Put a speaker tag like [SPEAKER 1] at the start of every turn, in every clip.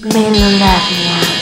[SPEAKER 1] Melolagnia.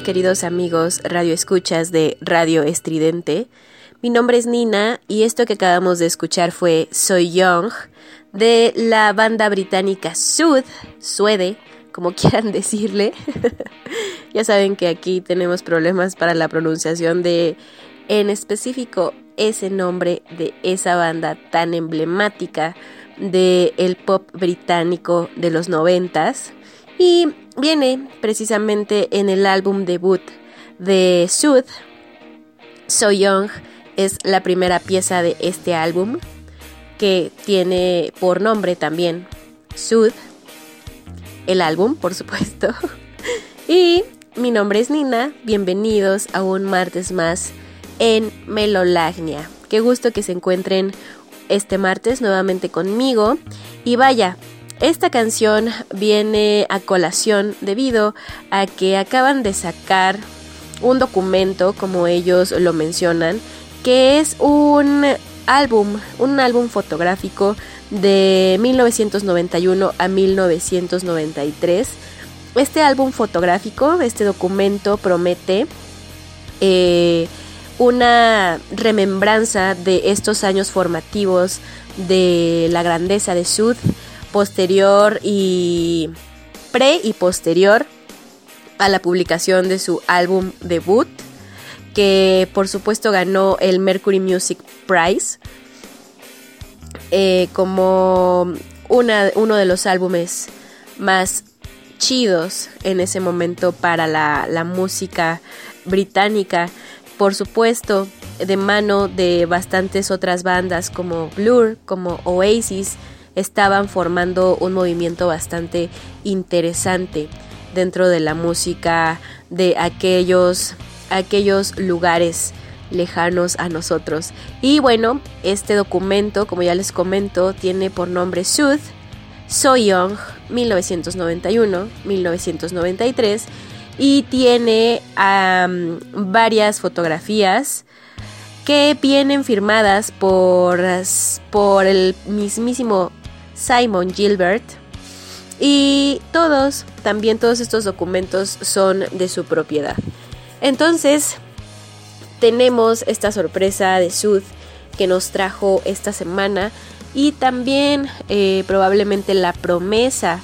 [SPEAKER 2] Queridos amigos radio escuchas de Radio Estridente. Mi nombre es Nina y esto que acabamos de escuchar fue Soy Young de la banda británica Sud, Suede, como quieran decirle. ya saben que aquí tenemos problemas para la pronunciación de en específico ese nombre de esa banda tan emblemática del el pop británico de los noventas. Y viene precisamente en el álbum debut de Sud. So Young es la primera pieza de este álbum que tiene por nombre también Sud, el álbum, por supuesto. y mi nombre es Nina, bienvenidos a un martes más en Melolagnia. Qué gusto que se encuentren este martes nuevamente conmigo. Y vaya, esta canción viene a colación debido a que acaban de sacar un documento, como ellos lo mencionan, que es un álbum, un álbum fotográfico de 1991 a 1993. Este álbum fotográfico, este documento promete eh, una remembranza de estos años formativos de la grandeza de Sud posterior y pre y posterior a la publicación de su álbum debut, que por supuesto ganó el Mercury Music Prize eh, como uno de los álbumes más chidos en ese momento para la, la música británica. Por supuesto, de mano de bastantes otras bandas como Blur, como Oasis, estaban formando un movimiento bastante interesante dentro de la música de aquellos, aquellos lugares lejanos a nosotros. Y bueno, este documento, como ya les comento, tiene por nombre Sooth, So Young, 1991-1993, y tiene varias fotografías que vienen firmadas por, por el mismísimo Simon Gilbert. Y todos, también todos estos documentos son de su propiedad. Entonces, tenemos esta sorpresa de Sud que nos trajo esta semana y también eh, probablemente la promesa.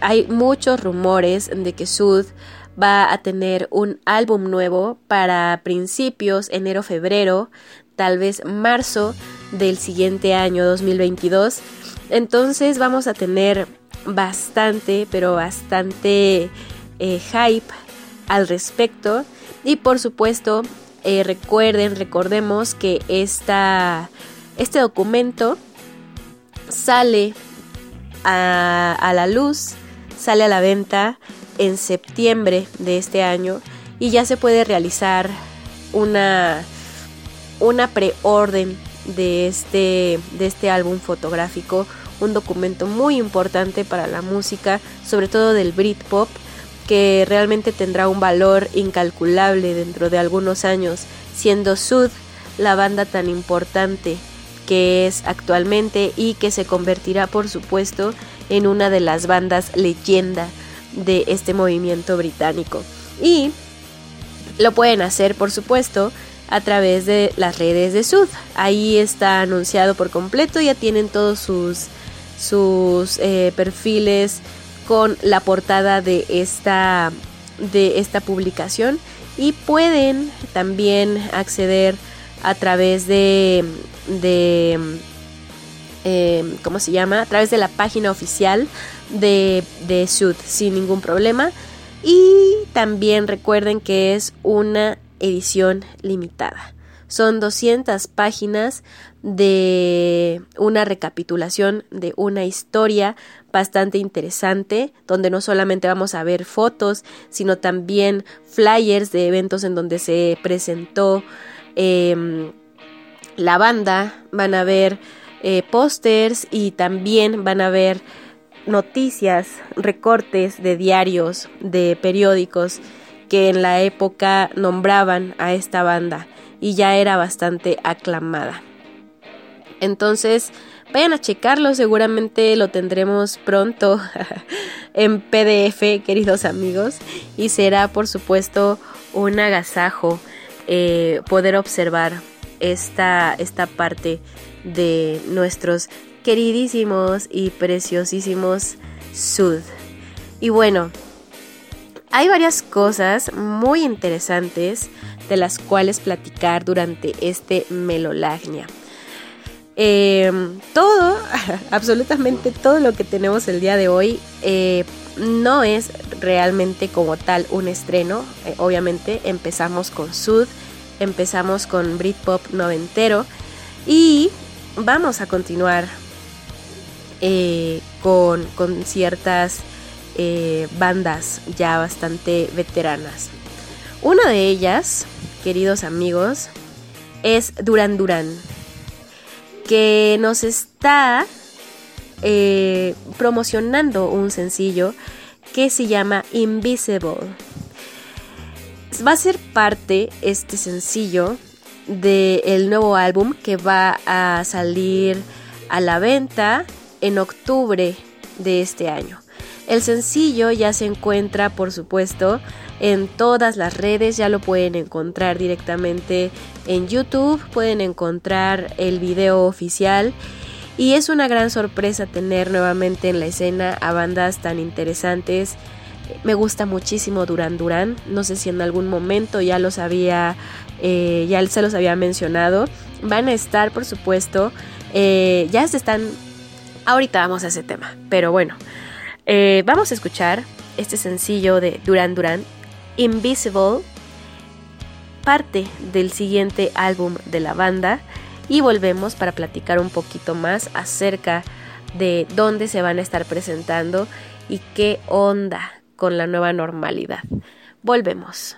[SPEAKER 2] Hay muchos rumores de que Sud va a tener un álbum nuevo para principios enero-febrero, tal vez marzo del siguiente año 2022. Entonces vamos a tener bastante, pero bastante eh, hype al respecto. Y por supuesto, eh, recuerden, recordemos que esta, este documento sale a, a la luz, sale a la venta en septiembre de este año y ya se puede realizar una, una preorden de este, de este álbum fotográfico, un documento muy importante para la música, sobre todo del Britpop, que realmente tendrá un valor incalculable dentro de algunos años, siendo Sud la banda tan importante que es actualmente y que se convertirá por supuesto en una de las bandas leyenda de este movimiento británico. Y lo pueden hacer, por supuesto, a través de las redes de Sud. Ahí está anunciado por completo, ya tienen todos sus, sus eh, perfiles con la portada de esta, de esta publicación y pueden también acceder a través de, de eh, ¿cómo se llama? A través de la página oficial de, de Sud sin ningún problema. Y también recuerden que es una edición limitada. Son 200 páginas de una recapitulación de una historia bastante interesante, donde no solamente vamos a ver fotos, sino también flyers de eventos en donde se presentó em, la banda, van a ver eh, pósters y también van a ver noticias, recortes de diarios, de periódicos que en la época nombraban a esta banda y ya era bastante aclamada. Entonces, vayan a checarlo, seguramente lo tendremos pronto en PDF, queridos amigos, y será por supuesto un agasajo eh, poder observar esta, esta parte de nuestros queridísimos y preciosísimos Sud. Y bueno, hay varias cosas muy interesantes de las cuales platicar durante este Melolagnia. Em, todo, absolutamente todo lo que tenemos el día de hoy eh, no es realmente como tal un estreno. Eh, obviamente empezamos con Sud, empezamos con Britpop noventero y vamos a continuar eh, con, ciertas eh, bandas ya bastante veteranas. Una de ellas, queridos amigos, es Duran Duran, que nos está eh, promocionando un sencillo que se llama Invisible. Va a ser parte este sencillo del nuevo álbum que va a salir a la venta en octubre de este año. El sencillo ya se encuentra, por supuesto, en todas las redes, ya lo pueden encontrar directamente en YouTube, pueden encontrar el video oficial y es una gran sorpresa tener nuevamente en la escena a bandas tan interesantes
[SPEAKER 3] Me gusta muchísimo Duran Duran. No sé si en algún momento ya los había, eh, ya se los había mencionado. Van a estar, por supuesto. Eh, ya se están. Ahorita vamos a ese tema. Pero bueno, eh, vamos a escuchar este sencillo de Duran Duran, Invisible, parte del siguiente álbum de la banda. Y volvemos para platicar un poquito más acerca de dónde se van a estar presentando y qué onda con la nueva normalidad. Volvemos.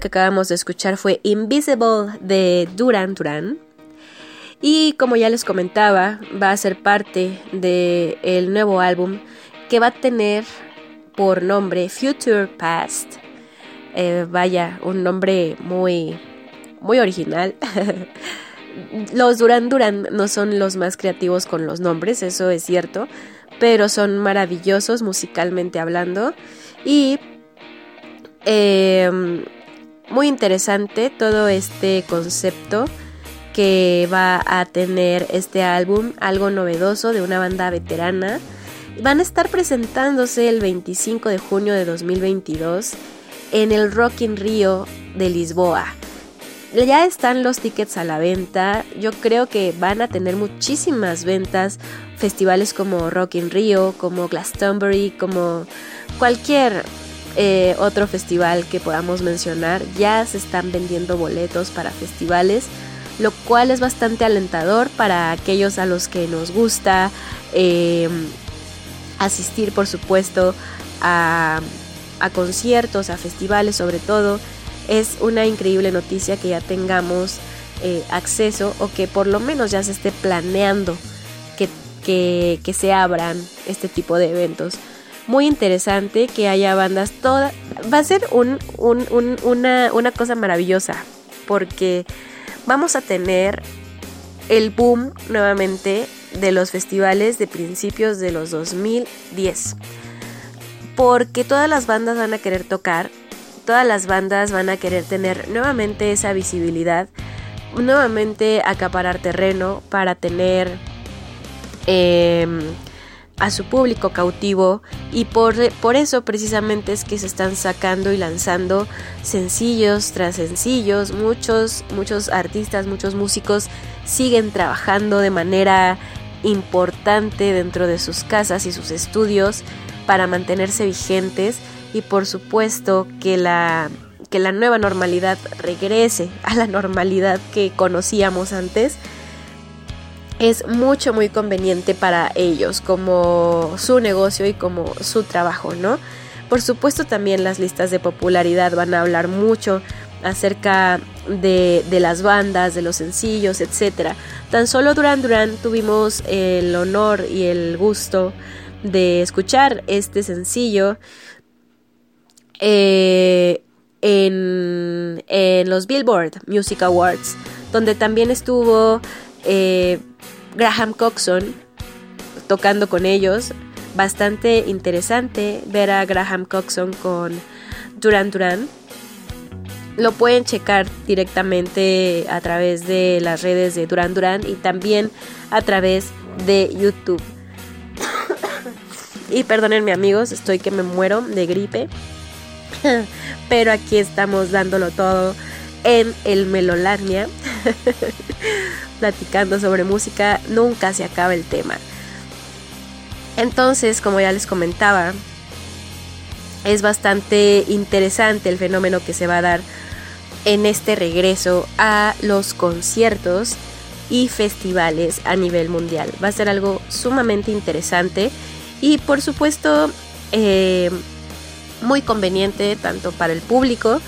[SPEAKER 3] Que acabamos de escuchar fue Invisible de Duran Duran. Y como ya les comentaba, va a ser parte del el nuevo álbum que va a tener por nombre Future Past. Eh, vaya, un nombre muy, muy original. los Duran Duran no son los más creativos con los nombres, eso es cierto, pero son maravillosos musicalmente hablando. Y eh, muy interesante todo este concepto que va a tener este álbum, algo novedoso de una banda veterana. Van a estar presentándose el 25 de junio de 2022 en el Rock in Rio de Lisboa. Ya están los tickets a la venta. Yo creo que van a tener muchísimas ventas. Festivales como Rock in Rio, como Glastonbury, como cualquier eh, otro festival que podamos mencionar. Ya se están vendiendo boletos para festivales, lo cual es bastante alentador para aquellos a los que nos gusta em, asistir, por supuesto, a, conciertos, a festivales sobre todo.
[SPEAKER 2] es una increíble noticia que ya tengamos eh, acceso o que por lo menos ya se esté planeando que, que, se abran este tipo de eventos. Muy interesante que haya bandas todas. Va a ser un, una, una cosa maravillosa porque vamos a tener el boom nuevamente de los festivales de principios de los 2010. Porque todas las bandas van a querer tocar todas las bandas van a querer tener nuevamente esa visibilidad, nuevamente acaparar terreno para tener em, a su público cautivo y por, por eso precisamente es que se están sacando y lanzando sencillos tras sencillos, muchos, muchos artistas, muchos músicos siguen trabajando de manera importante dentro de sus casas y sus estudios para mantenerse vigentes y por supuesto que la, que la nueva normalidad regrese a la normalidad que conocíamos antes es mucho muy conveniente para ellos como su negocio y como su trabajo, ¿no? Por supuesto también las listas de popularidad van a hablar mucho acerca de, de, las bandas, de los sencillos, etc. Tan solo Duran Duran tuvimos el honor y el gusto de escuchar este sencillo eh, en, los Billboard Music Awards, donde también estuvo eh, Graham Coxon tocando con ellos. Bastante interesante ver a Graham Coxon con Duran Duran. Lo pueden checar directamente a través de las redes de Duran Duran y también a través de YouTube. y perdónenme amigos, estoy que me muero de gripe. Pero aquí estamos dándolo todo en el Melolania. Platicando sobre música, nunca se acaba el tema. Entonces, como ya les comentaba, es bastante interesante el fenómeno que se va a dar en este regreso a los conciertos y festivales a nivel mundial. Va a ser algo sumamente interesante y por supuesto eh, muy conveniente tanto para el público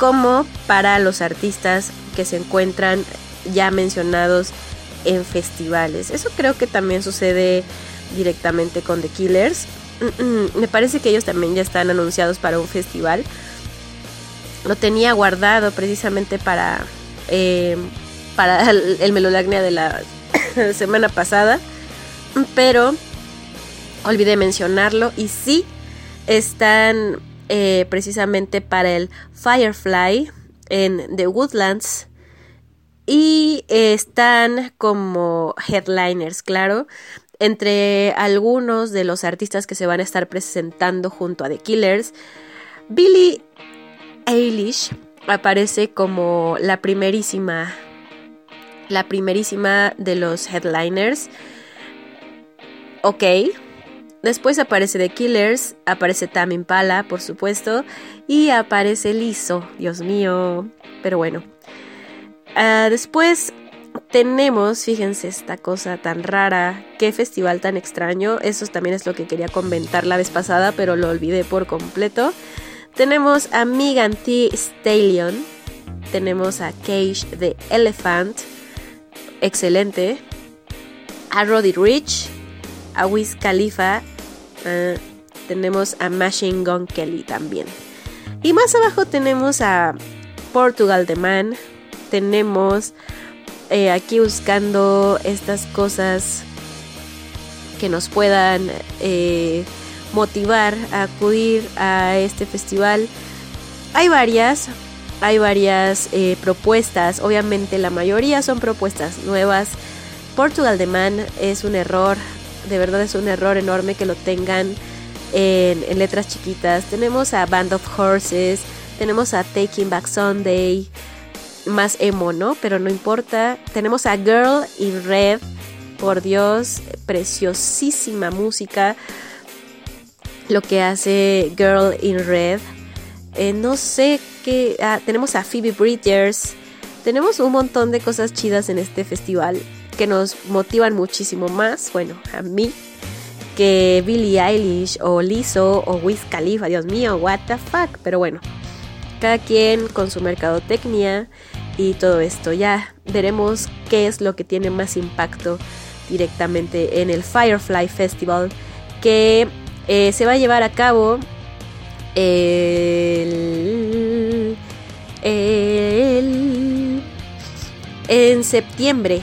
[SPEAKER 2] como para los artistas que se encuentran ya mencionados en festivales. Eso creo que también sucede directamente con The Killers. Me parece que ellos también ya están anunciados para un festival. Lo tenía guardado precisamente para, eh, para el, el de la semana pasada. Pero olvidé mencionarlo. Y sí, están eh, precisamente para el Firefly en The Woodlands y están como headliners, claro, entre algunos de los artistas que se van a estar presentando junto a The Killers. Billie Eilish aparece como la primerísima, la primerísima de los headliners. Ok, Después aparece The Killers, aparece Tam Impala, por supuesto, y aparece Liso, Dios mío. Pero bueno. Ah, después tenemos, fíjense esta cosa tan rara, qué festival tan extraño. Eso también es lo que quería comentar la vez pasada, pero lo olvidé por completo. Tenemos a Megan T. Stallion. Tenemos a Cage the Elephant. Excelente. A Roddy Rich a Wiz Khalifa, ah, tenemos a Machine Gun Kelly también. Y más abajo tenemos a Portugal The Man, tenemos eh, aquí buscando estas cosas que nos puedan eh, motivar a acudir a este festival. Hay varias, hay varias eh, propuestas, obviamente la mayoría son propuestas nuevas. Portugal The Man es un error de verdad es un error enorme que lo tengan en, letras chiquitas. Tenemos a Band of Horses, tenemos a Taking Back Sunday, más emo, ¿no? Pero no importa. Tenemos a Girl in Red, por Dios, preciosísima música. Lo que hace Girl in Red. Eh, no sé qué. Ah, tenemos a Phoebe Bridgers. Tenemos un montón de cosas chidas en este festival que nos motivan muchísimo más, bueno, a mí, que Billie Eilish o Lizzo o Wiz Khalifa, Dios mío, what the fuck, pero bueno. cada quien con su mercadotecnia y todo esto. Ya veremos qué es lo que tiene más impacto directamente en el Firefly Festival que eh, se va a llevar a cabo el, en septiembre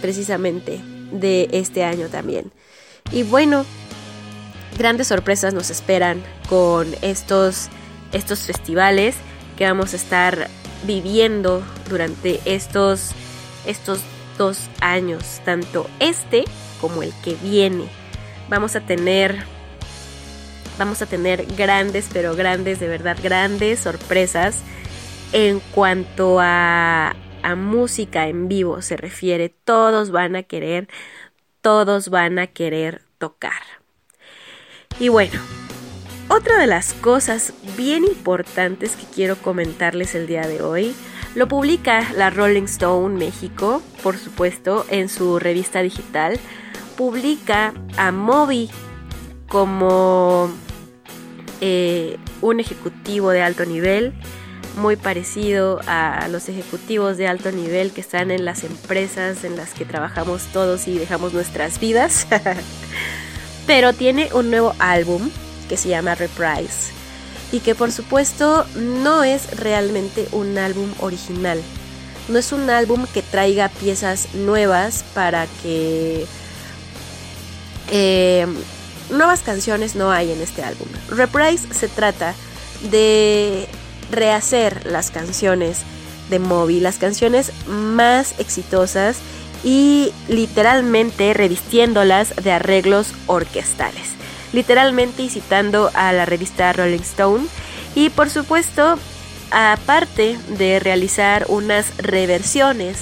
[SPEAKER 2] precisamente de este año también. Y bueno, grandes sorpresas nos esperan con estos, estos festivales que vamos a estar viviendo durante estos, estos dos años, tanto este como el que viene. Vamos a tener vamos a tener grandes, pero grandes, de verdad, grandes sorpresas en cuanto a, música en vivo se refiere. Todos van a querer, todos van a querer tocar. Y bueno, otra de las cosas bien importantes que quiero comentarles el día de hoy lo publica la Rolling Stone México, por supuesto, en su revista digital. Publica a Moby como eh, un ejecutivo de alto nivel, muy parecido a los ejecutivos de alto nivel que están en las empresas en las que trabajamos todos y dejamos nuestras vidas. Pero tiene un nuevo álbum que se llama Reprise y que por supuesto no es realmente un álbum original. No es un álbum que traiga piezas nuevas para que... Eh, nuevas canciones no hay en este álbum. Reprise se trata de rehacer las canciones de Moby, las canciones más exitosas y literalmente revistiéndolas de arreglos orquestales literalmente citando a la revista Rolling Stone. Y por supuesto, aparte de realizar unas reversiones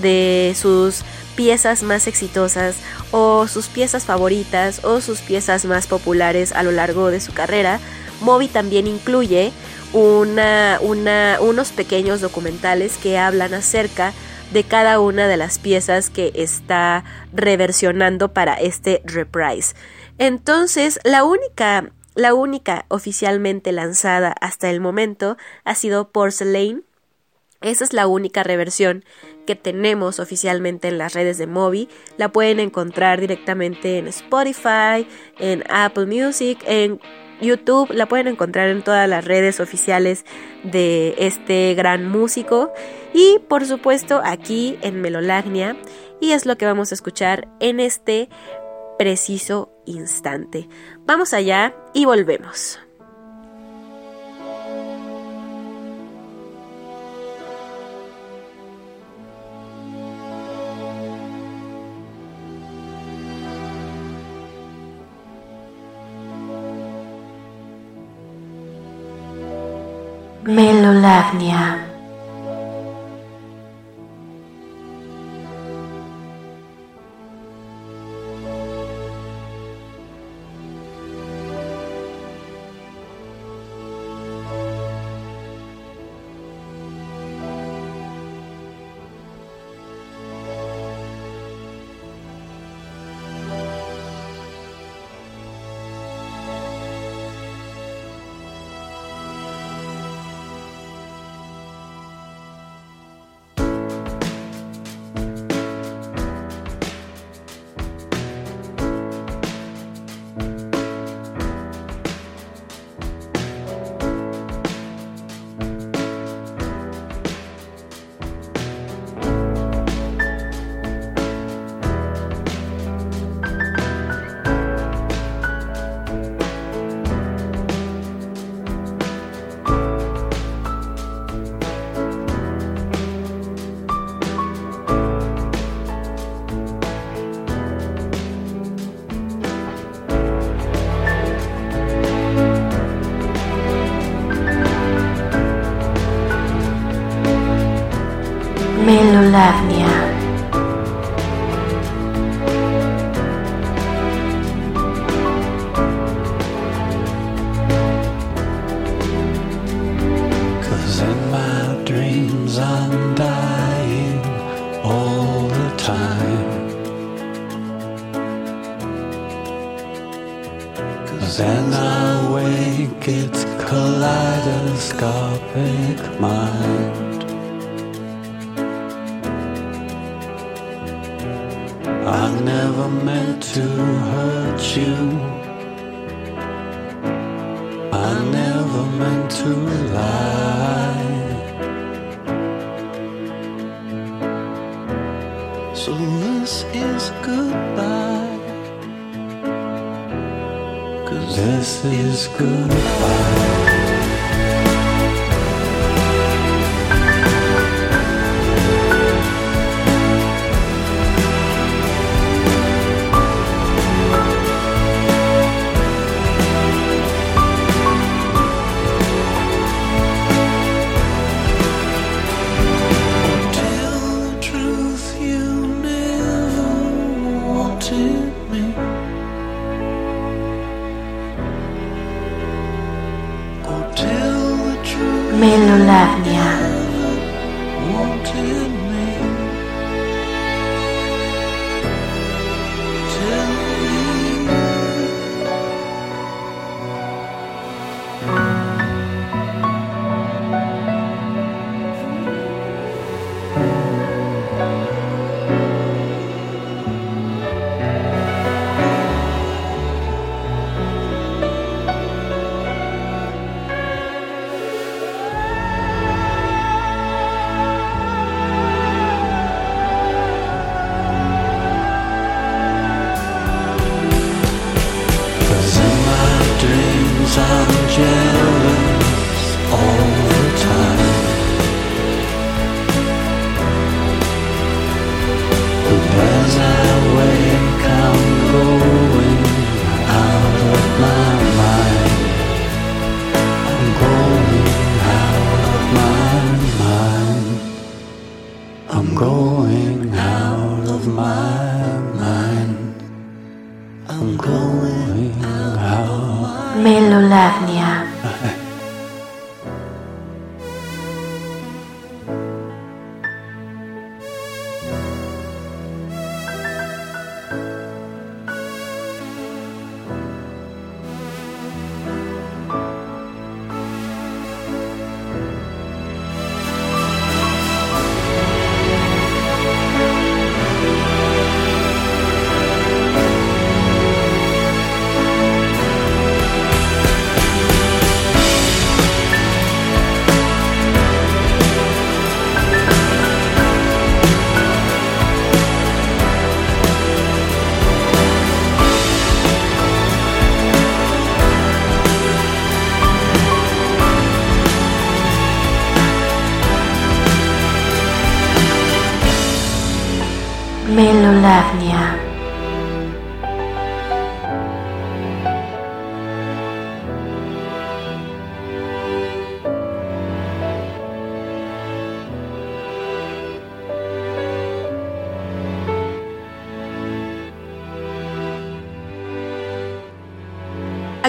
[SPEAKER 2] de sus piezas más exitosas o sus piezas favoritas o sus piezas más populares a lo largo de su carrera, Moby también incluye una, una, unos pequeños documentales que hablan acerca de cada una de las piezas que está reversionando para este reprise. Entonces, la única, la única oficialmente lanzada hasta el momento ha sido Porcelain. Esa es la única reversión que tenemos oficialmente en las redes de Moby. La pueden encontrar directamente en Spotify, en Apple Music, en YouTube. La pueden encontrar en todas las redes oficiales de este gran músico. Y por supuesto aquí en Melolagnia. Y es lo que vamos a escuchar en este preciso instante. Vamos allá y volvemos. Melolagnia.
[SPEAKER 1] Is goodbye.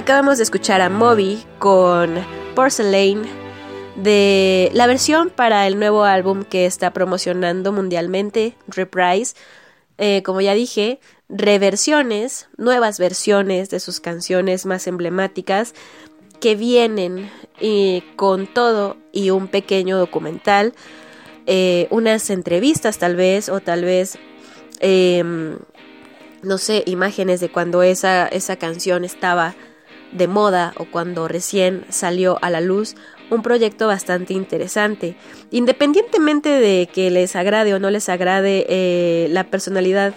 [SPEAKER 2] Acabamos de escuchar a Moby con Porcelain de la versión para el nuevo álbum que está promocionando mundialmente, Reprise. Eh, como ya dije, reversiones, nuevas versiones de sus canciones más emblemáticas que vienen eh, con todo y un pequeño documental, eh, unas entrevistas tal vez o tal vez em, no sé, imágenes de cuando esa, esa canción estaba de moda o cuando recién salió a la luz, un proyecto bastante interesante. Independientemente de que les agrade o no les agrade eh, la personalidad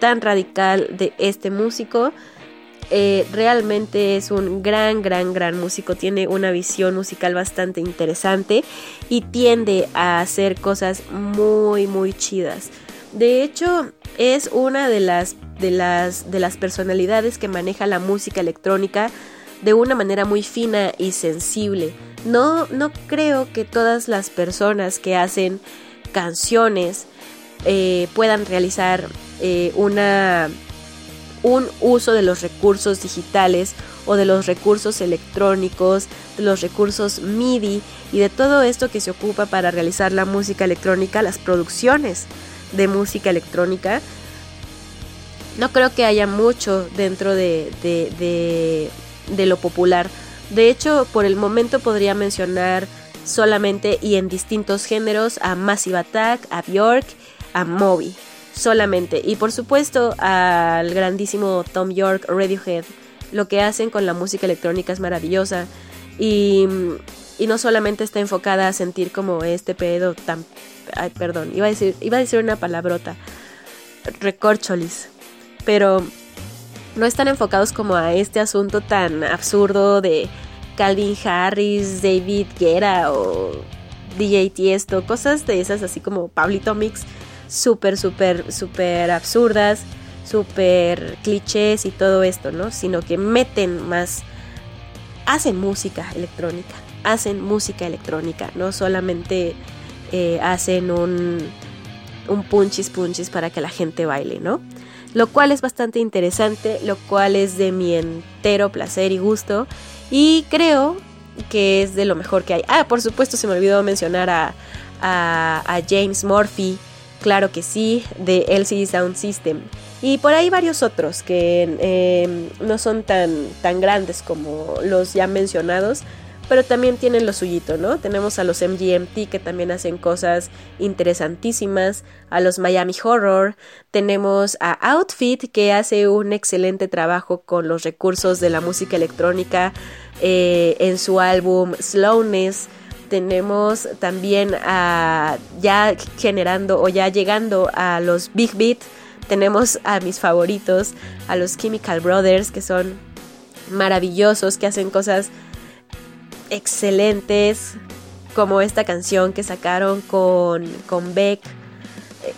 [SPEAKER 2] tan radical de este músico, eh, realmente es un gran, gran, gran músico. Tiene una visión musical bastante interesante y tiende a hacer cosas muy, muy chidas. De hecho, es una de las, de las, de las personalidades que maneja la música electrónica de una manera muy fina y sensible. No, no creo que todas las personas que hacen canciones eh, puedan realizar eh, una, un uso de los recursos digitales o de los recursos electrónicos, de los recursos MIDI y de todo esto que se ocupa para realizar la música electrónica, las producciones de música electrónica. No creo que haya mucho dentro de, de, de, lo popular. De hecho, por el momento podría mencionar solamente y en distintos géneros a Massive Attack, a Bjork, a Moby, solamente. Y por supuesto al grandísimo Tom York, Radiohead. Lo que hacen con la música electrónica es maravillosa. Y, y no solamente está enfocada a sentir como este pedo tan... Ay, perdón, iba a decir, iba a decir una palabrota. Recorcholis. Pero no están enfocados como a este asunto tan absurdo de Calvin Harris, David Guerra o DJ Tiesto, cosas de esas así como Pablito Mix, súper, súper, súper absurdas, súper clichés y todo esto, ¿no? Sino que meten más, hacen música electrónica, hacen música electrónica, no solamente eh, hacen un, un punchis punchis para que la gente baile, ¿no? Lo cual es bastante interesante, lo cual es de mi entero placer y gusto. Y creo que es de lo mejor que hay. Ah, por supuesto se me olvidó mencionar a, a, James Murphy, claro que sí, de LCD Sound System. Y por ahí varios otros que em, no son tan, tan grandes como los ya mencionados, pero también tienen lo suyito, ¿no? Tenemos a los MGMT que también hacen cosas interesantísimas, a los Miami Horror, tenemos a Outfit que hace un excelente trabajo con los recursos de la música electrónica eh, en su álbum Slowness. Tenemos también a ya generando o ya llegando a los Big Beat. Tenemos a mis favoritos, a los Chemical Brothers, que son maravillosos, que hacen cosas excelentes, como esta canción que sacaron con, con Beck. Eh,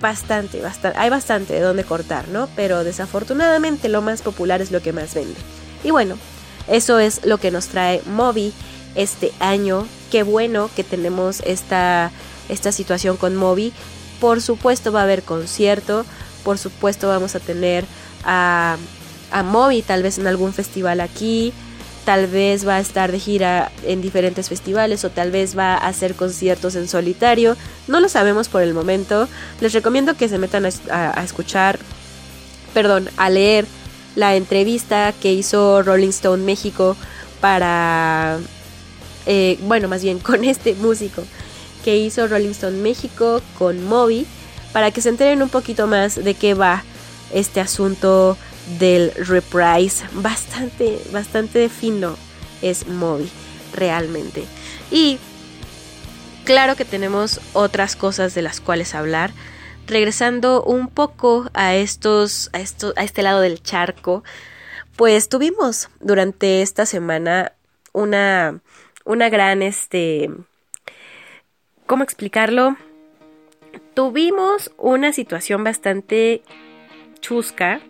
[SPEAKER 2] bastante, bastante, hay bastante de donde cortar, ¿no? Pero desafortunadamente lo más popular es lo que más vende. Y bueno, eso es lo que nos trae Moby este año. Qué bueno que tenemos esta, esta situación con Moby. Por supuesto va a haber concierto, por supuesto vamos a tener a, a Moby tal vez en algún festival aquí tal vez va a estar de gira en diferentes festivales o tal vez va a hacer conciertos en solitario. No lo sabemos por el momento. Les recomiendo que se metan a, escuchar, perdón, a leer la entrevista que hizo Rolling Stone México para, eh, bueno, más bien con este músico que hizo Rolling Stone México con Moby, para que se enteren un poquito más de qué va este asunto del reprise. Bastante, bastante fino es Moby, realmente. Y claro que tenemos otras cosas de las cuales hablar. Regresando un poco a estos, a esto, a este lado del charco, pues tuvimos durante esta semana una, una gran, este, ¿cómo explicarlo? Tuvimos una situación bastante chusca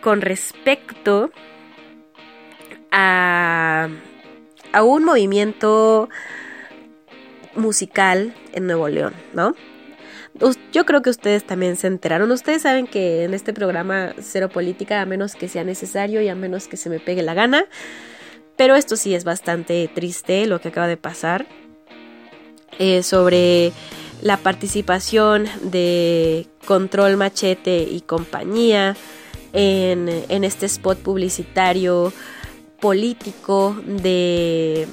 [SPEAKER 2] con respecto a, a un movimiento musical en Nuevo León, ¿no? Yo creo que ustedes también se enteraron. Ustedes saben que en este programa cero política, a menos que sea necesario y a menos que se me pegue la gana. Pero esto sí es bastante triste lo que acaba de pasar. Eh, sobre la participación de Control Machete y compañía en, este spot publicitario político de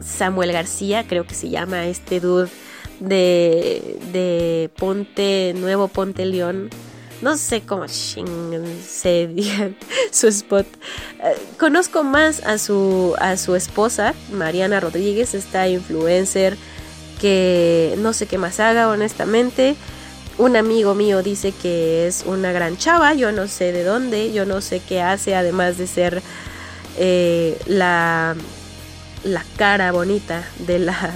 [SPEAKER 2] Samuel García, creo que se llama este dude de, de Ponte, Nuevo Ponte León. No sé cómo se diga su spot. Eh, conozco más a su, a su esposa, Mariana Rodríguez, esta influencer que no sé qué más haga, honestamente. Un amigo mío dice que es una gran chava, yo no sé de dónde, yo no sé qué hace, además de ser eh, la, la cara bonita de la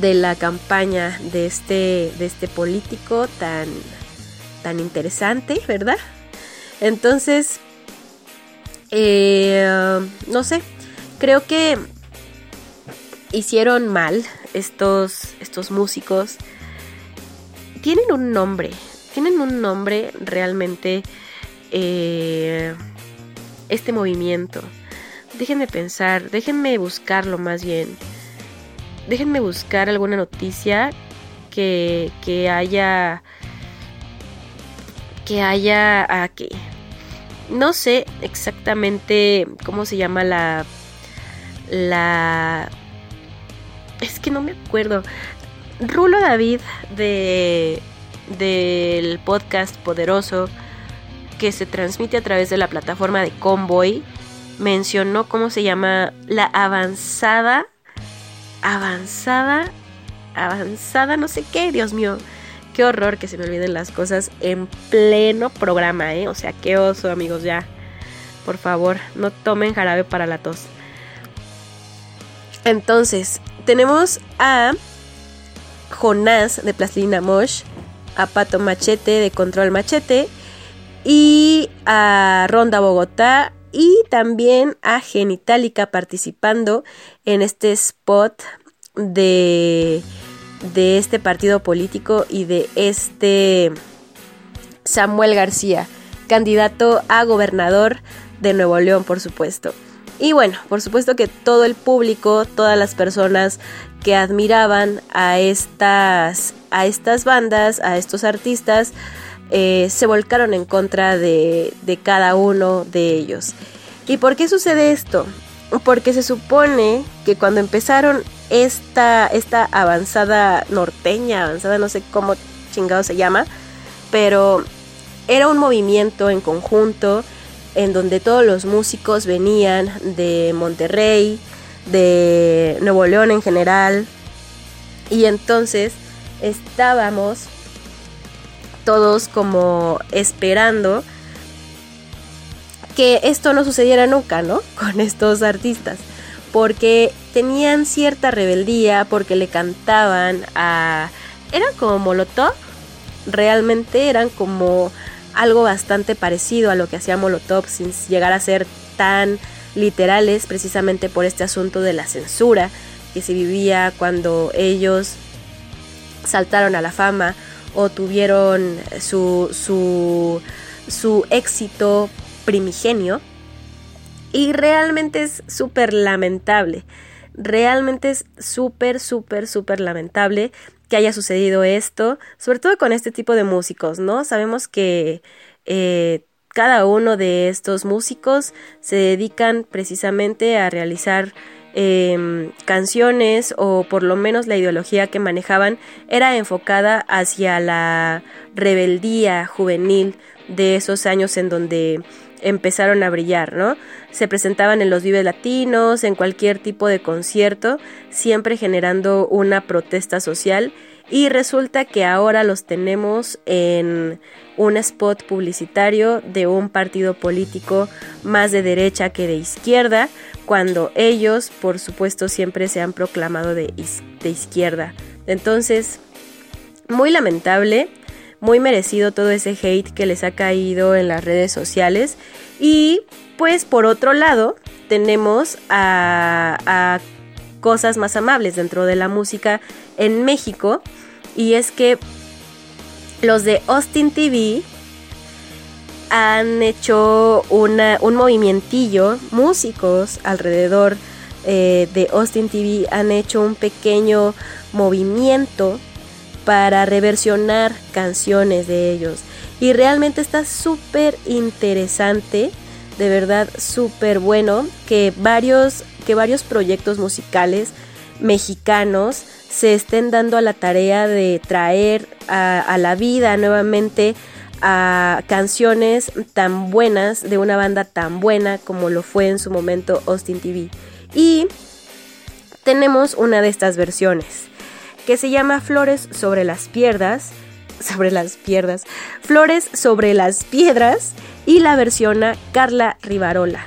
[SPEAKER 2] de la campaña de este, de este político tan, tan interesante, ¿verdad? Entonces, eh, no sé, creo que hicieron mal estos, estos músicos tienen un nombre, tienen un nombre realmente eh, este movimiento. Déjenme pensar, déjenme buscarlo más bien. Déjenme buscar alguna noticia que, que haya... Que haya... aquí. No sé exactamente cómo se llama la... la... Es que no me acuerdo. Rulo David de del podcast Poderoso que se transmite a través de la plataforma de Convoy mencionó cómo se llama la avanzada avanzada avanzada no sé qué, Dios mío. Qué horror que se me olviden las cosas en pleno programa, ¿eh? O sea, qué oso, amigos, ya. Por favor, no tomen jarabe para la tos. Entonces, tenemos a Jonás de Plastilina Mosh, a Pato Machete de Control Machete y a Ronda Bogotá y también a Genitalica participando en este spot de, de este partido político y de este Samuel García, candidato a gobernador de Nuevo León, por supuesto. Y bueno, por supuesto que todo el público, todas las personas que admiraban a estas, a estas bandas, a estos artistas, eh, se volcaron en contra de, de cada uno de ellos. ¿Y por qué sucede esto? Porque se supone que cuando empezaron esta, esta avanzada norteña, avanzada no sé cómo chingado se llama, pero era un movimiento en conjunto en donde todos los músicos venían de Monterrey, de Nuevo León en general, y entonces estábamos todos como esperando que esto no sucediera nunca, ¿no? Con estos artistas, porque tenían cierta rebeldía, porque le cantaban a... Eran como Molotov, realmente eran como algo bastante parecido a lo que hacía Molotov sin llegar a ser tan literales precisamente por este asunto de la censura que se vivía cuando ellos saltaron a la fama o tuvieron su, su, su éxito primigenio. Y realmente es súper lamentable. Realmente es súper, súper, súper lamentable que haya sucedido esto, sobre todo con este tipo de músicos, ¿no? Sabemos que eh, cada uno de estos músicos se dedican precisamente a realizar em, canciones o por lo menos la ideología que manejaban era enfocada hacia la rebeldía juvenil de esos años en donde empezaron a brillar, ¿no? Se presentaban en los Vives Latinos, en cualquier tipo de concierto, siempre generando una protesta social y resulta que ahora los tenemos en un spot publicitario de un partido político más de derecha que de izquierda, cuando ellos, por supuesto, siempre se han proclamado de, izquierda. Entonces, muy lamentable, muy merecido todo ese hate que les ha caído en las redes sociales. Y pues por otro lado, tenemos a, cosas más amables dentro de la música en México. Y es que los de Austin TV han hecho un movimientillo, músicos alrededor eh, de Austin TV han hecho un pequeño movimiento para reversionar canciones de ellos. Y realmente está súper interesante, de verdad súper bueno, que varios, que varios proyectos musicales mexicanos se estén dando a la tarea de traer a, la vida nuevamente a canciones tan buenas de una banda tan buena como lo fue en su momento Austin TV. Y tenemos una de estas versiones que se llama Flores sobre las piedras, sobre las piedras, Flores sobre las piedras y la versiona Carla Rivarola.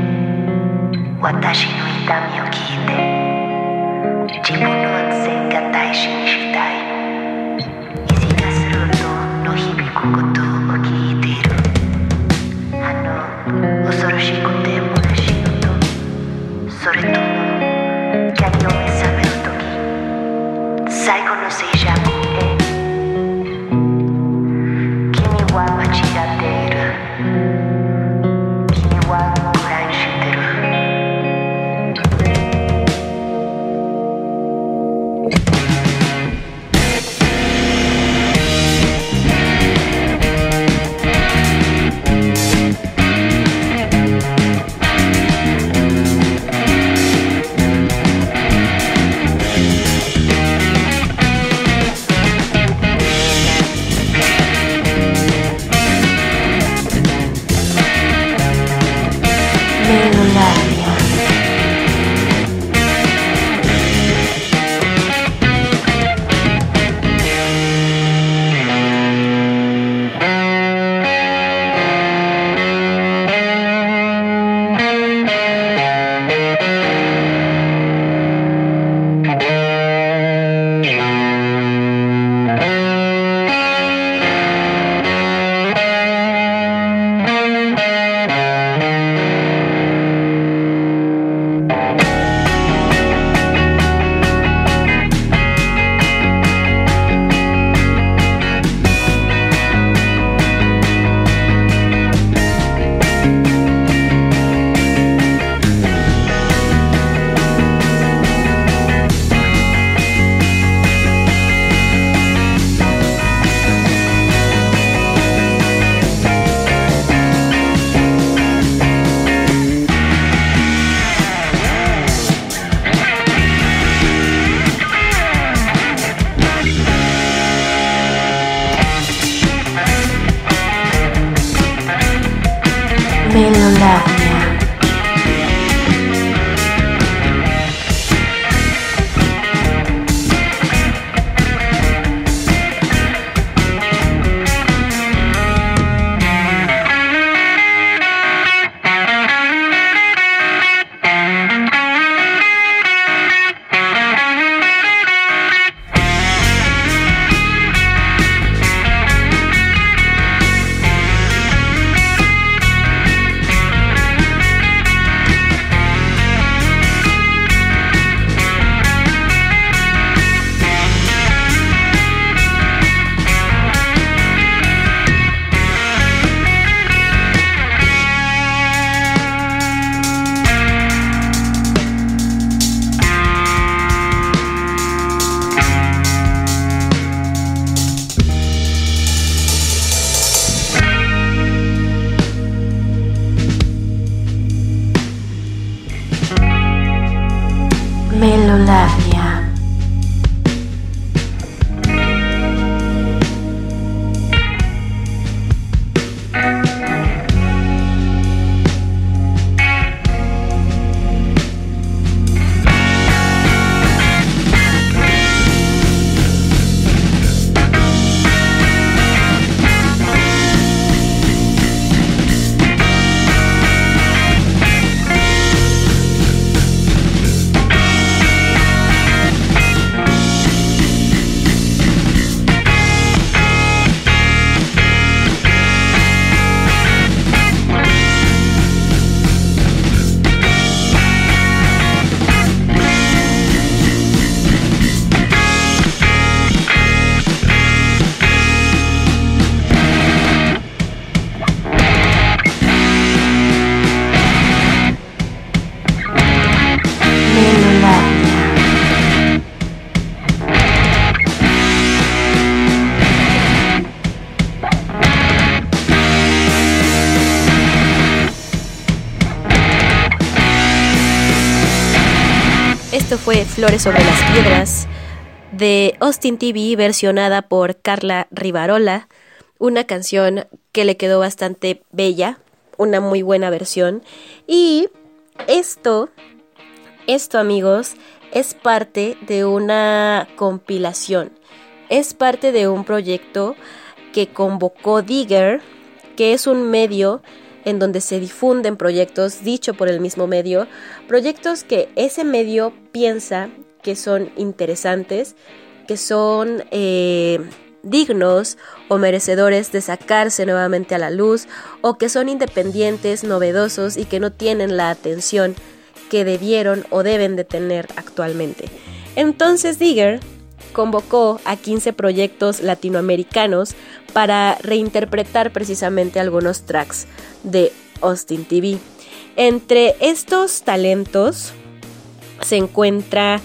[SPEAKER 2] 私の痛みを聞いて自分の安全が大事にしたい。石
[SPEAKER 4] がする
[SPEAKER 2] 音
[SPEAKER 5] の響くことを聞いている。あの恐ろしくて虚しい音それとも闇を目覚める時最後の静寂
[SPEAKER 2] Flores sobre las Piedras de Austin TV versionada por Carla Rivarola, una canción que le quedó bastante bella, una muy buena versión. Y esto, esto amigos, es parte de una compilación, es parte de un proyecto que convocó Digger, que es un medio en donde se difunden proyectos dicho por el mismo medio, proyectos que ese medio piensa que son interesantes, que son eh, dignos o merecedores de sacarse nuevamente a la luz, o que son independientes, novedosos y que no tienen la atención que debieron o deben de tener actualmente. Entonces Digger convocó a 15 proyectos latinoamericanos para reinterpretar precisamente algunos tracks de Austin TV. Entre estos talentos se encuentra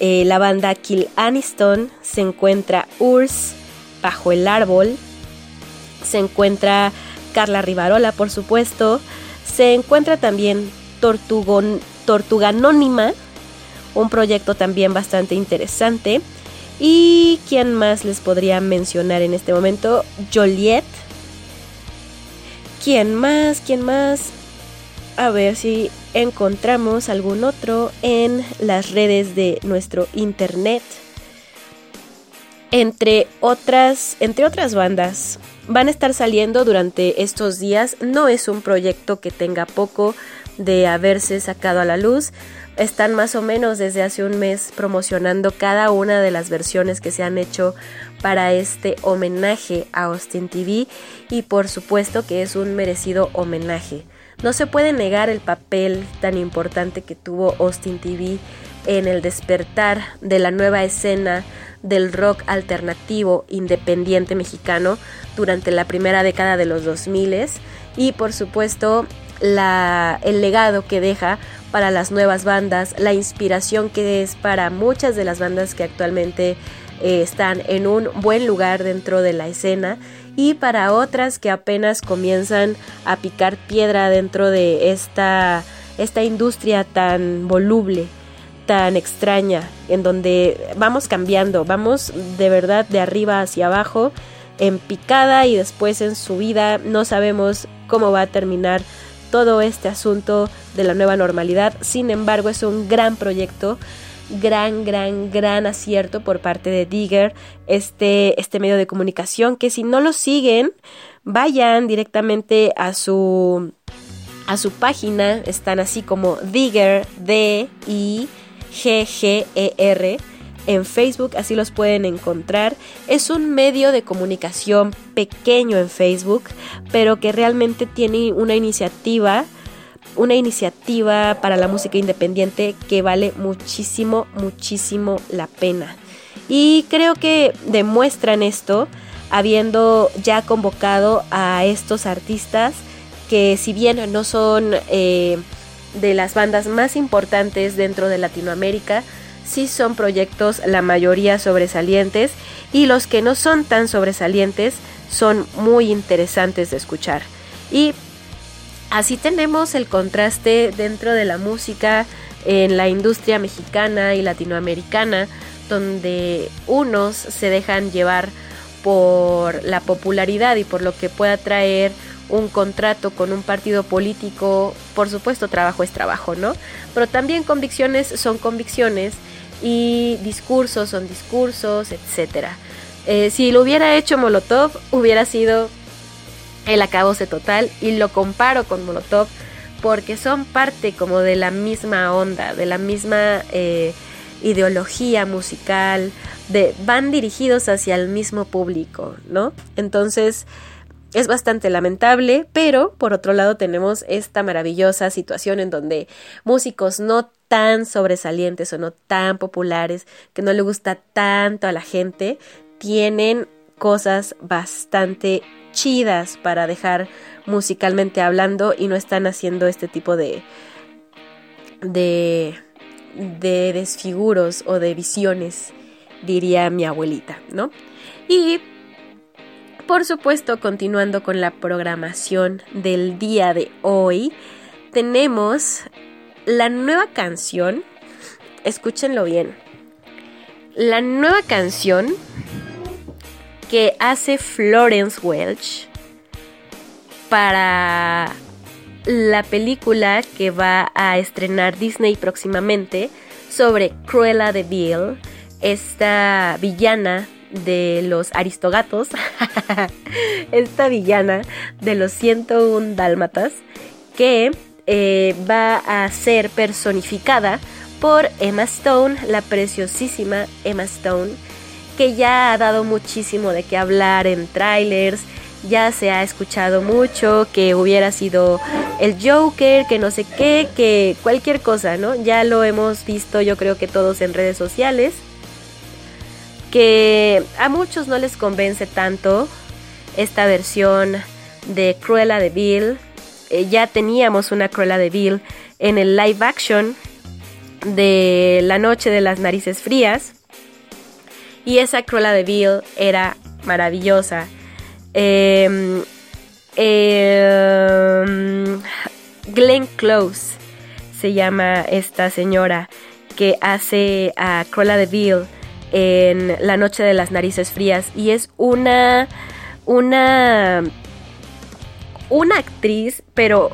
[SPEAKER 2] eh, la banda Kill Aniston, se encuentra Urs, Bajo el Árbol, se encuentra Carla Rivarola, por supuesto, se encuentra también Tortuga Anónima, un proyecto también bastante interesante. ¿Y quién más les podría mencionar en este momento? Joliet. ¿Quién más? ¿Quién más? A ver si encontramos algún otro en las redes de nuestro internet. Entre otras, entre otras bandas, van a estar saliendo durante estos días. No es un proyecto que tenga poco de haberse sacado a la luz están más o menos desde hace un mes promocionando cada una de las versiones que se han hecho para este homenaje a Austin TV y por supuesto que es un merecido homenaje. No se puede negar el papel tan importante que tuvo Austin TV en el despertar de la nueva escena del rock alternativo independiente mexicano durante la primera década de los 2000 y por supuesto la, el legado que deja para las nuevas bandas, la inspiración que es para muchas de las bandas que actualmente eh, están en un buen lugar dentro de la escena y para otras que apenas comienzan a picar piedra dentro de esta, esta industria tan voluble tan extraña, en donde vamos cambiando, vamos de verdad de arriba hacia abajo, en picada y después en subida, no sabemos cómo va a terminar todo este asunto de la nueva normalidad. Sin embargo, es un gran proyecto, gran, gran, gran acierto por parte de Digger, este, este medio de comunicación, que si no lo siguen, vayan directamente a su, a su página, están así como Digger, D-I-G-G-E-R en Facebook, así los pueden encontrar. Es un medio de comunicación pequeño en Facebook, pero que realmente tiene una iniciativa, una iniciativa para la música independiente que vale muchísimo, muchísimo la pena. Y creo que demuestran esto habiendo ya convocado a estos artistas que si bien no son eh, de las bandas más importantes dentro de Latinoamérica, sí son proyectos la mayoría sobresalientes y los que no son tan sobresalientes son muy interesantes de escuchar. Y así tenemos el contraste dentro de la música en la industria mexicana y latinoamericana, donde unos se dejan llevar por la popularidad y por lo que pueda traer un contrato con un partido político, por supuesto trabajo es trabajo, ¿no? Pero también convicciones son convicciones y discursos son discursos, etc. Eh, si lo hubiera hecho Molotov, hubiera sido el acabose total y lo comparo con Molotov porque son parte como de la misma onda, de la misma eh, ideología musical, de, van dirigidos hacia el mismo público, ¿no? Entonces es bastante lamentable, pero por otro lado tenemos esta maravillosa situación en donde músicos no tan sobresalientes o no tan populares, que no le gusta tanto a la gente, tienen cosas bastante chidas para dejar musicalmente hablando y no están haciendo este tipo de de de desfiguros o de visiones, diría mi abuelita, ¿no? Y por supuesto, continuando con la programación del día de hoy, tenemos la nueva canción, escúchenlo bien, la nueva canción que hace Florence Welch para la película que va a estrenar Disney próximamente sobre Cruella de Vil, esta villana de los aristogatos, esta villana de los 101 dálmatas, que eh, va a ser personificada por Emma Stone, la preciosísima Emma Stone, que ya ha dado muchísimo de qué hablar en trailers, ya se ha escuchado mucho que hubiera sido el Joker, que no sé qué, que cualquier cosa, ¿no? Ya lo hemos visto yo creo que todos en redes sociales. Que a muchos no les convence tanto esta versión de Cruella de Bill. Eh, ya teníamos una Cruella de Bill en el live action de La Noche de las Narices Frías. Y esa Cruella de Bill era maravillosa. Em, Glenn Close se llama esta señora que hace a Cruella de Bill en La Noche de las Narices Frías y es una una una actriz pero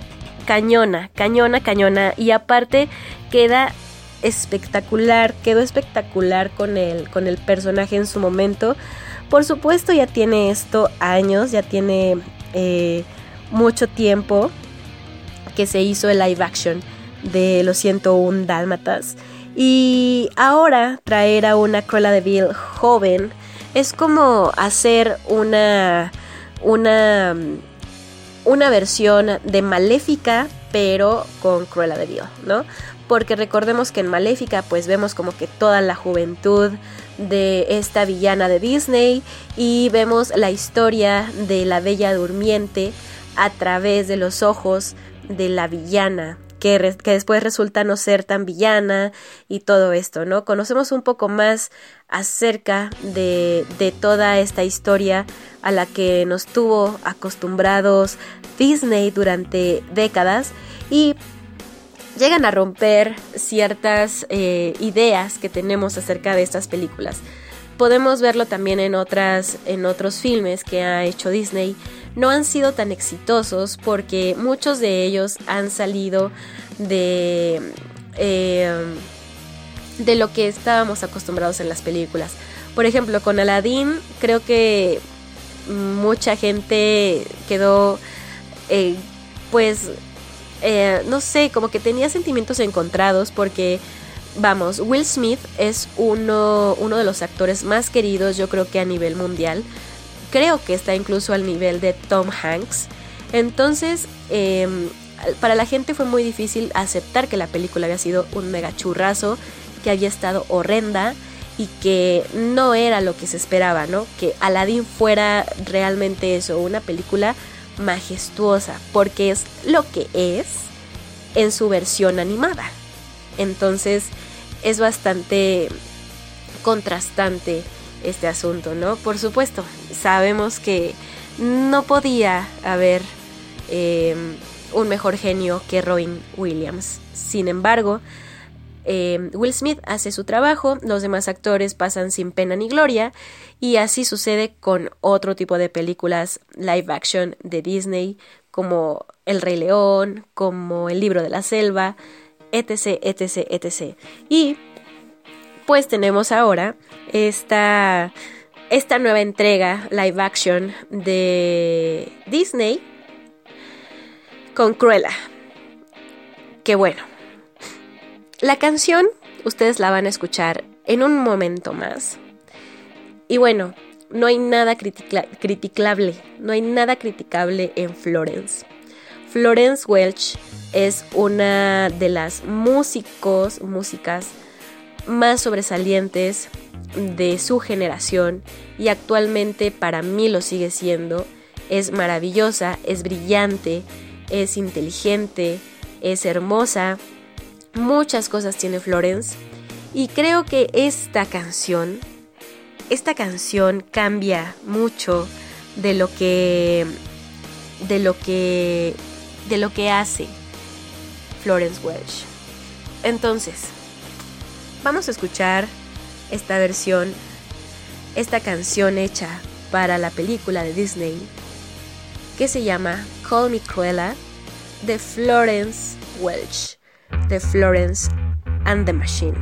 [SPEAKER 2] cañona, cañona, cañona y aparte queda espectacular, quedó espectacular con el con el personaje en su momento. Por supuesto ya tiene esto años, ya tiene eh, mucho tiempo que se hizo el live action de los 101 Dálmatas. Y ahora traer a una Cruella de Vil joven es como hacer una, una, una versión de Maléfica, pero con Cruella de Vil, ¿no? Porque recordemos que en Maléfica pues vemos como que toda la juventud de esta villana de Disney y vemos la historia de la Bella Durmiente a través de los ojos de la villana que, después resulta no ser tan villana y todo esto, ¿no? Conocemos un poco más acerca de, de toda esta historia a la que nos tuvo acostumbrados Disney durante décadas y llegan a romper ciertas eh, ideas que tenemos acerca de estas películas. Podemos verlo también en, otras, en otros filmes que ha hecho Disney no han sido tan exitosos porque muchos de ellos han salido de, eh, de lo que estábamos acostumbrados en las películas. Por ejemplo, con Aladdin creo que mucha gente quedó eh, pues eh, no sé, como que tenía sentimientos encontrados porque vamos, Will Smith es uno, uno de los actores más queridos yo creo que a nivel mundial creo que está incluso al nivel de Tom Hanks. Entonces, em, para la gente fue muy difícil aceptar que la película había sido un mega churrazo, que había estado horrenda y que no era lo que se esperaba, ¿no? Que Aladdin fuera realmente eso, una película majestuosa, porque es lo que es en su versión animada. Entonces, es bastante contrastante este asunto, ¿no? Por supuesto, sabemos que no podía haber em, un mejor genio que Robin Williams. Sin embargo, em, Will Smith hace su trabajo, los demás actores pasan sin pena ni gloria, y así sucede con otro tipo de películas live action de Disney, como El Rey León, como El Libro de la Selva, etc, etc, etc. Y pues tenemos ahora esta, esta nueva entrega live action de Disney con Cruella. Que bueno, la canción ustedes la van a escuchar en un momento más. Y bueno, no hay nada criticable, no hay nada criticable en Florence. Florence Welch es una de las músicos, músicas más sobresalientes de su generación y actualmente para mí lo sigue siendo. Es maravillosa, es brillante, es inteligente, es hermosa. Muchas cosas tiene Florence y creo que esta canción, esta canción cambia mucho de lo que de lo que de lo que hace Florence Welch. Entonces, Vamos a escuchar esta versión, esta canción hecha para la película de Disney que se llama Call Me Cruella de Florence Welch, de Florence and the Machine.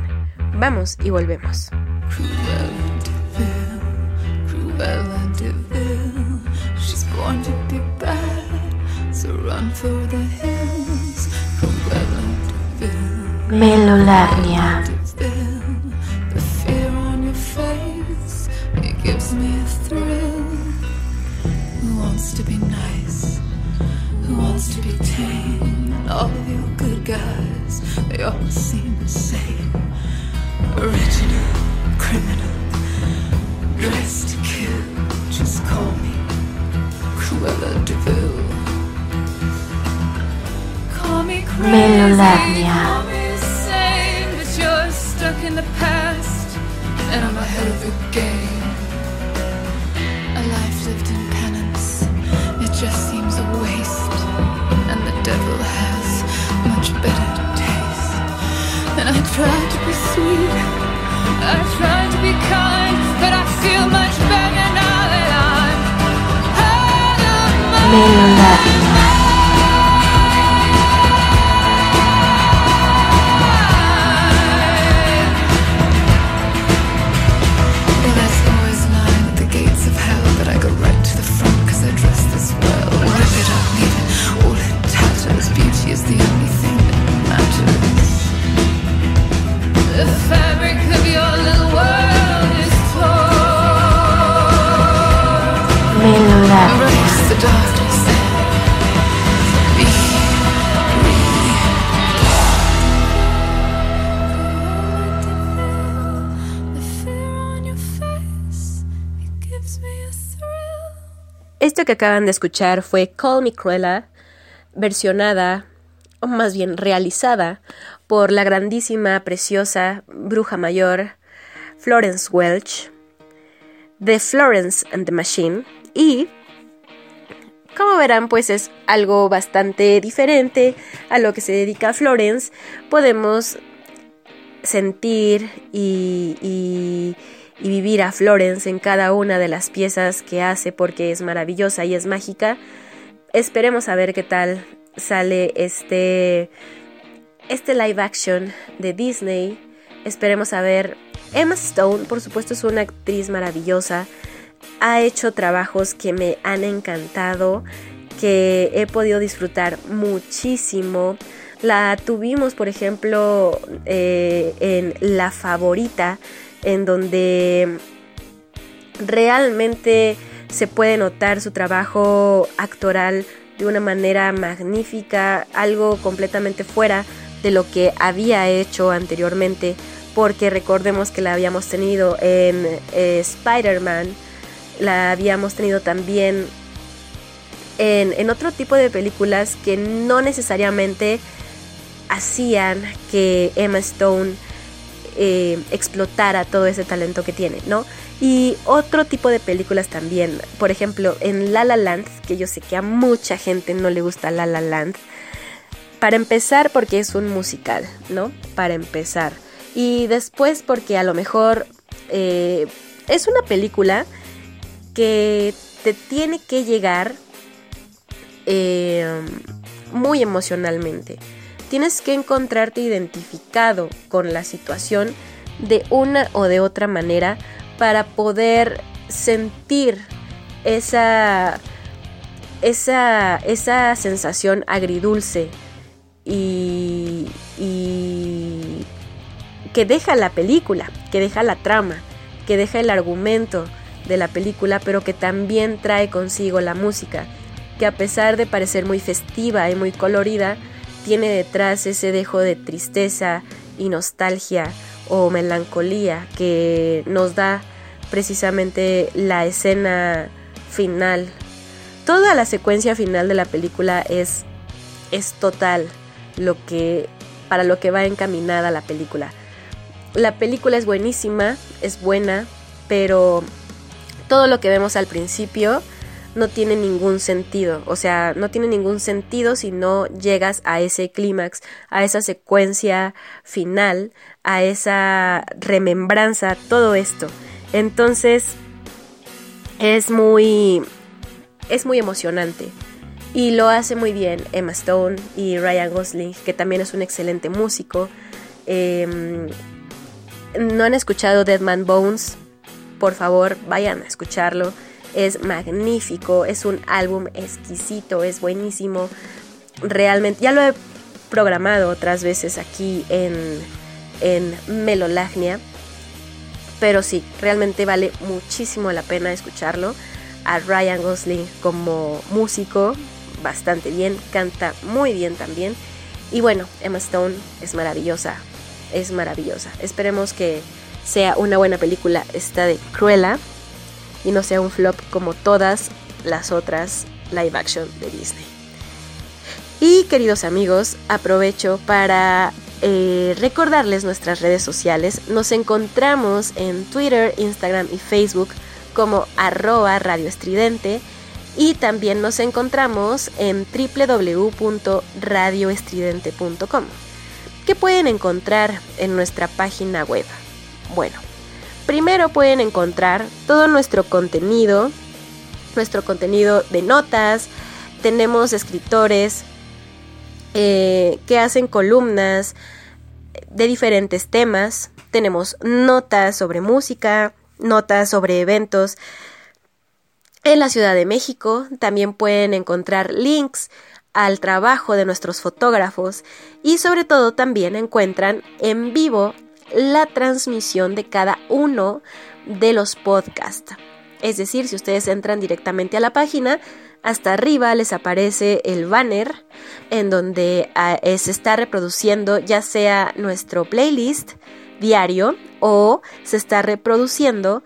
[SPEAKER 2] Vamos y volvemos. She's to be bad, so run for the. And all of you good guys, they all seem the same. Original, criminal,
[SPEAKER 4] dressed to kill. Just call me Cruella Deville. Call me crazy, Try to be sweet, I try to be kind, but I feel much better now that I'm out of my
[SPEAKER 2] Esto que acaban de escuchar fue Call Me Cruella, versionada, o más bien realizada, por la grandísima, preciosa bruja mayor Florence Welch, de Florence and the Machine, y como verán, pues es algo bastante diferente a lo que se dedica Florence. Podemos sentir y, y- y vivir a Florence en cada una de las piezas que hace porque es maravillosa y es mágica. Esperemos a ver qué tal sale este, este live action de Disney. Esperemos a ver. Emma Stone, por supuesto, es una actriz maravillosa. Ha hecho trabajos que me han encantado, que he podido disfrutar muchísimo. La tuvimos, por ejemplo, eh, en La Favorita, en donde realmente se puede notar su trabajo actoral de una manera magnífica, algo completamente fuera de lo que había hecho anteriormente, porque recordemos que la habíamos tenido en eh, Spider-Man, la habíamos tenido también en, en otro tipo de películas que no necesariamente hacían que Emma Stone eh, explotara todo ese talento que tiene, ¿no? Y otro tipo de películas también, por ejemplo, en La La Land, que yo sé que a mucha gente no le gusta La La Land, para empezar porque es un musical, ¿no? Para empezar. Y después porque a lo mejor eh, es una película que te tiene que llegar eh, muy emocionalmente. Tienes que encontrarte identificado con la situación de una o de otra manera para poder sentir esa, esa, esa sensación agridulce y, y que deja la película, que deja la trama, que deja el argumento de la película, pero que también trae consigo la música, que a pesar de parecer muy festiva y muy colorida, tiene detrás ese dejo de tristeza y nostalgia o melancolía que nos da precisamente la escena final. Toda la secuencia final de la película es, es total lo que, para lo que va encaminada la película. La película es buenísima, es buena, pero todo lo que vemos al principio no tiene ningún sentido. O sea, no tiene ningún sentido si no llegas a ese clímax, a esa secuencia final, a esa remembranza, todo esto. Entonces, es muy. es muy emocionante. Y lo hace muy bien Emma Stone y Ryan Gosling, que también es un excelente músico. Eh, no han escuchado Dead Man Bones, por favor vayan a escucharlo. Es magnífico, es un álbum exquisito, es buenísimo. Realmente, ya lo he programado otras veces aquí en, en Melolagnia. Pero sí, realmente vale muchísimo la pena escucharlo. A Ryan Gosling como músico, bastante bien, canta muy bien también. Y bueno, Emma Stone es maravillosa, es maravillosa. Esperemos que sea una buena película esta de Cruella. y no sea un flop como todas las otras live action de Disney. Y queridos amigos, aprovecho para eh, recordarles nuestras redes sociales. Nos encontramos en Twitter, Instagram y Facebook como arroba radioestridente y también nos encontramos en www.radioestridente.com ¿Qué pueden encontrar en nuestra página web? Bueno, primero pueden encontrar todo nuestro contenido, nuestro contenido de notas, tenemos escritores eh, que hacen columnas de diferentes temas, tenemos notas sobre música, notas sobre eventos. En la Ciudad de México también pueden encontrar links al trabajo de nuestros fotógrafos y sobre todo también encuentran en vivo la transmisión de cada uno de los podcasts. Es decir, si ustedes entran directamente a la página, hasta arriba les aparece el banner en donde ah, se está reproduciendo ya sea nuestro playlist diario o se está reproduciendo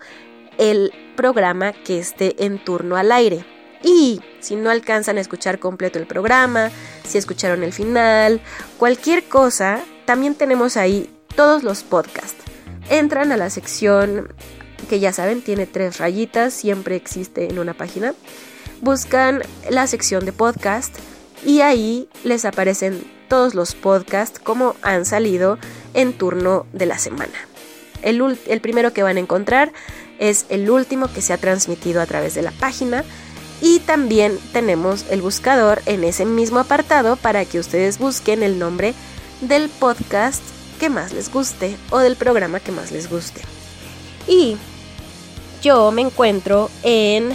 [SPEAKER 2] el programa que esté en turno al aire. Y si no alcanzan a escuchar completo el programa, si escucharon el final, cualquier cosa, también tenemos ahí todos los podcasts. Entran a la sección que ya saben, tiene tres rayitas, siempre existe en una página. Buscan la sección de podcast y ahí les aparecen todos los podcasts como han salido en turno de la semana. El, el, primero que van a encontrar es el último que se ha transmitido a través de la página y también tenemos el buscador en ese mismo apartado para que ustedes busquen el nombre del podcast que más les guste o del programa que más les guste. Y yo me encuentro en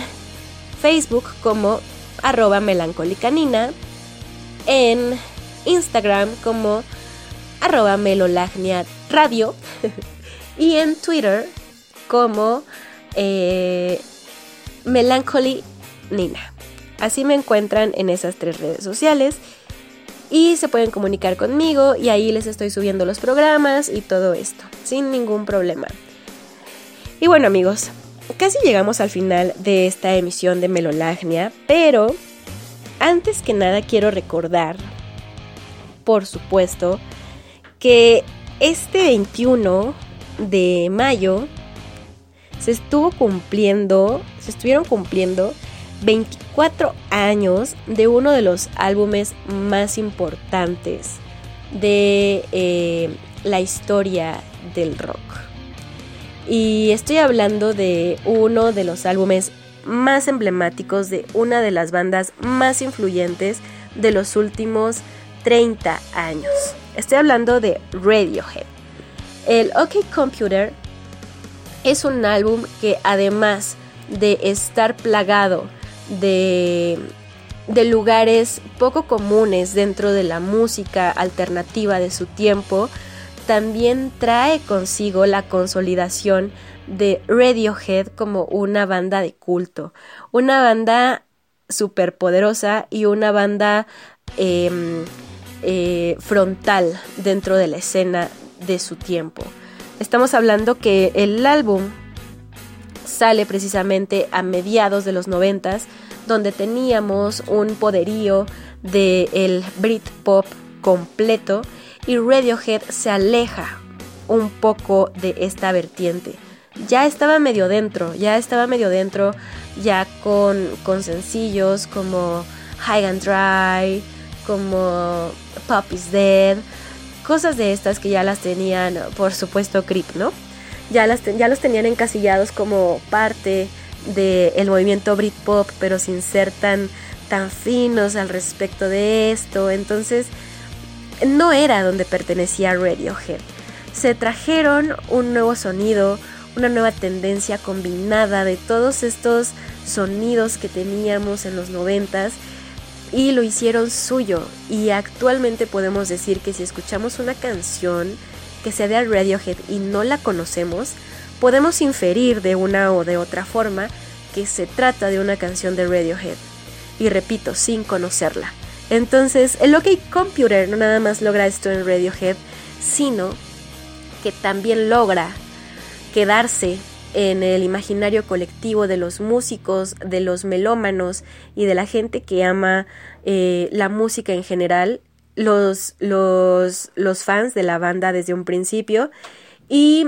[SPEAKER 2] Facebook como arroba melancolicanina, en Instagram como arroba radio y en Twitter como eh, nina. Así me encuentran en esas tres redes sociales y se pueden comunicar conmigo y ahí les estoy subiendo los programas y todo esto, sin ningún problema. Y bueno amigos, casi llegamos al final de esta emisión de Melolagnia, pero antes que nada quiero recordar, por supuesto, que este 21 de mayo se estuvo cumpliendo, se estuvieron cumpliendo 24 años de uno de los álbumes más importantes de eh, la historia del rock. Y estoy hablando de uno de los álbumes más emblemáticos de una de las bandas más influyentes de los últimos 30 años. Estoy hablando de Radiohead. El OK Computer es un álbum que además de estar plagado de, lugares poco comunes dentro de la música alternativa de su tiempo, también trae consigo la consolidación de Radiohead como una banda de culto, una banda súper poderosa y una banda em, eh, frontal dentro de la escena de su tiempo. Estamos hablando que el álbum sale precisamente a mediados de los noventas, donde teníamos un poderío del el Britpop completo y Radiohead se aleja un poco de esta vertiente. Ya estaba medio dentro, ya estaba medio dentro, ya con, con sencillos como High and Dry, como Pop is Dead, cosas de estas que ya las tenían, por supuesto, Creep, ¿no? Ya, las ya los tenían encasillados como parte del movimiento Britpop, pero sin ser tan, tan finos al respecto de esto. Entonces, no era donde pertenecía Radiohead. Se trajeron un nuevo sonido, una nueva tendencia combinada de todos estos sonidos que teníamos en los noventas y lo hicieron suyo. Y actualmente podemos decir que si escuchamos una canción que sea de Radiohead y no la conocemos, podemos inferir de una o de otra forma que se trata de una canción de Radiohead. Y repito, sin conocerla. Entonces, el OK Computer no nada más logra esto en Radiohead, sino que también logra quedarse en el imaginario colectivo de los músicos, de los melómanos y de la gente que ama eh, la música en general, los, los, los fans de la banda desde un principio y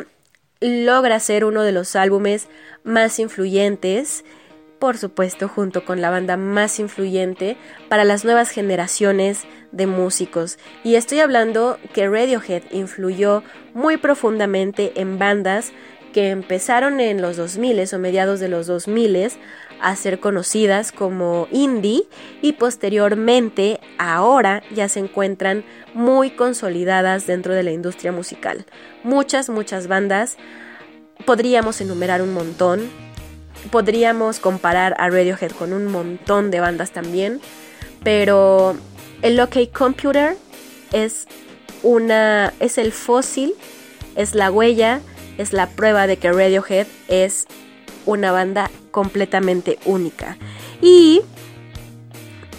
[SPEAKER 2] logra ser uno de los álbumes más influyentes por supuesto junto con la banda más influyente para las nuevas generaciones de músicos. Y estoy hablando que Radiohead influyó muy profundamente en bandas que empezaron en los 2000 o mediados de los 2000 a ser conocidas como indie y posteriormente ahora ya se encuentran muy consolidadas dentro de la industria musical. Muchas, muchas bandas, podríamos enumerar un montón, podríamos comparar a Radiohead con un montón de bandas también, pero el OK Computer es una es el fósil, es la huella, es la prueba de que Radiohead es una banda completamente única. Y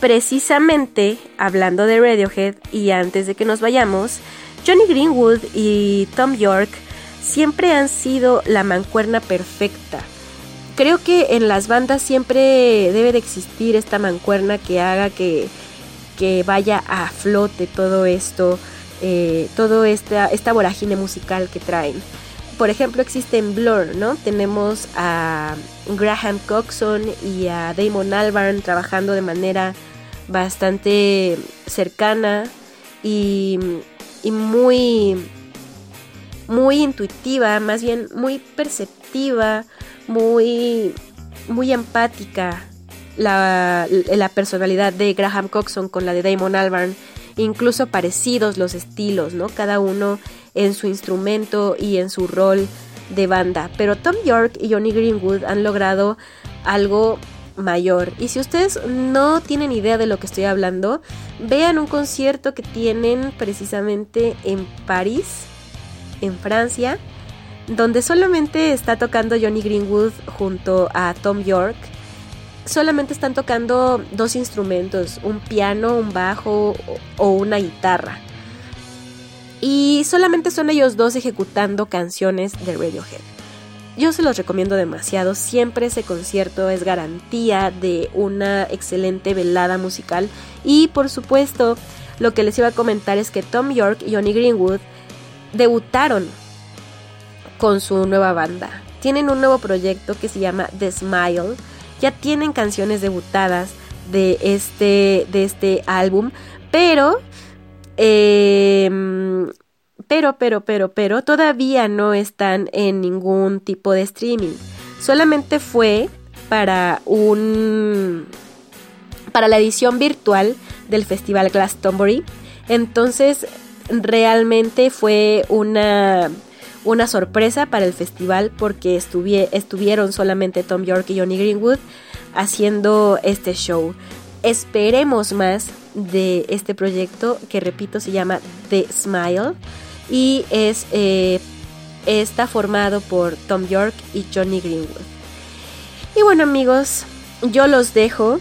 [SPEAKER 2] precisamente hablando de Radiohead y antes de que nos vayamos, Johnny Greenwood y Tom York siempre han sido la mancuerna perfecta creo que en las bandas siempre debe de existir esta mancuerna que haga que, vaya a flote todo esto, eh, todo esta, esta vorágine musical que traen. Por ejemplo, existe en Blur, ¿no? Tenemos a Graham Coxon y a Damon Albarn trabajando de manera bastante cercana y, y muy, muy intuitiva, más bien muy perceptiva, muy, muy empática la, la, personalidad de Graham Coxon con la de Damon Albarn, incluso parecidos los estilos, ¿no? Cada uno en su instrumento y en su rol de banda. Pero Tom York y Johnny Greenwood han logrado algo mayor. Y si ustedes no tienen idea de lo que estoy hablando, vean un concierto que tienen precisamente en París, en Francia, donde solamente está tocando Johnny Greenwood junto a Tom York. Solamente están tocando dos instrumentos, un piano, un bajo o una guitarra. Y solamente son ellos dos ejecutando canciones de Radiohead. Yo se los recomiendo demasiado, siempre ese concierto es garantía de una excelente velada musical y por supuesto lo que les iba a comentar es que Tom York y Johnny Greenwood debutaron con su nueva banda. Tienen un nuevo proyecto que se llama The Smile. Ya tienen canciones debutadas de este, de este álbum, pero, em, pero, pero, pero, pero, todavía no están en ningún tipo de streaming. Solamente fue para un, para la edición virtual del Festival Glastonbury. Entonces, realmente fue una una sorpresa para el festival porque estuvieron solamente Tom York y Johnny Greenwood haciendo este show. Esperemos más de este proyecto que repito se llama The Smile y es, eh, está formado por Tom York y Johnny Greenwood. Y bueno amigos, yo los dejo.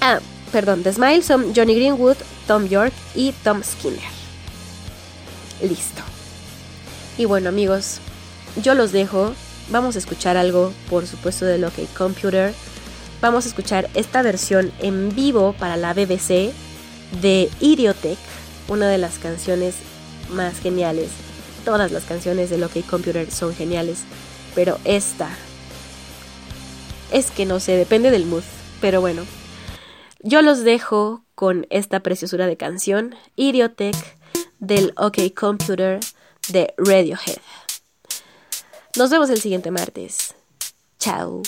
[SPEAKER 2] Ah, perdón, The Smile son Johnny Greenwood, Tom York y Tom Skinner. Listo. Y bueno amigos, yo los dejo. Vamos a escuchar algo, por supuesto, de lo que Computer. Vamos a escuchar esta versión en vivo para la BBC de Idiotech, una de las canciones más geniales. Todas las canciones de Loki Computer son geniales, pero esta es que no sé, depende del mood, pero bueno. Yo los dejo con esta preciosura de canción, Idiotech del OK Computer de Radiohead. Nos vemos el siguiente martes. Chao.